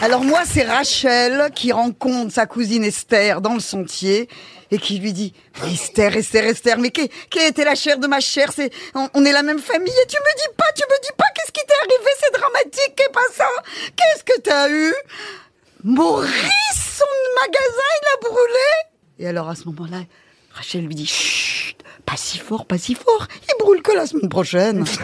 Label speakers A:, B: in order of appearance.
A: Alors moi, c'est Rachel qui rencontre sa cousine Esther dans le sentier et qui lui dit Esther, Esther, Esther, mais qui, qui était la chair de ma chair? C'est on, est la même famille et tu me dis pas, tu me dis pas qu'est-ce qui t'est arrivé? C'est dramatique, qu'est pas ça? Qu'est-ce que t'as eu? Maurice, son magasin, il a brûlé. Et alors à ce moment-là, Rachel lui dit Chut, pas si fort, pas si fort. Il brûle que la semaine prochaine.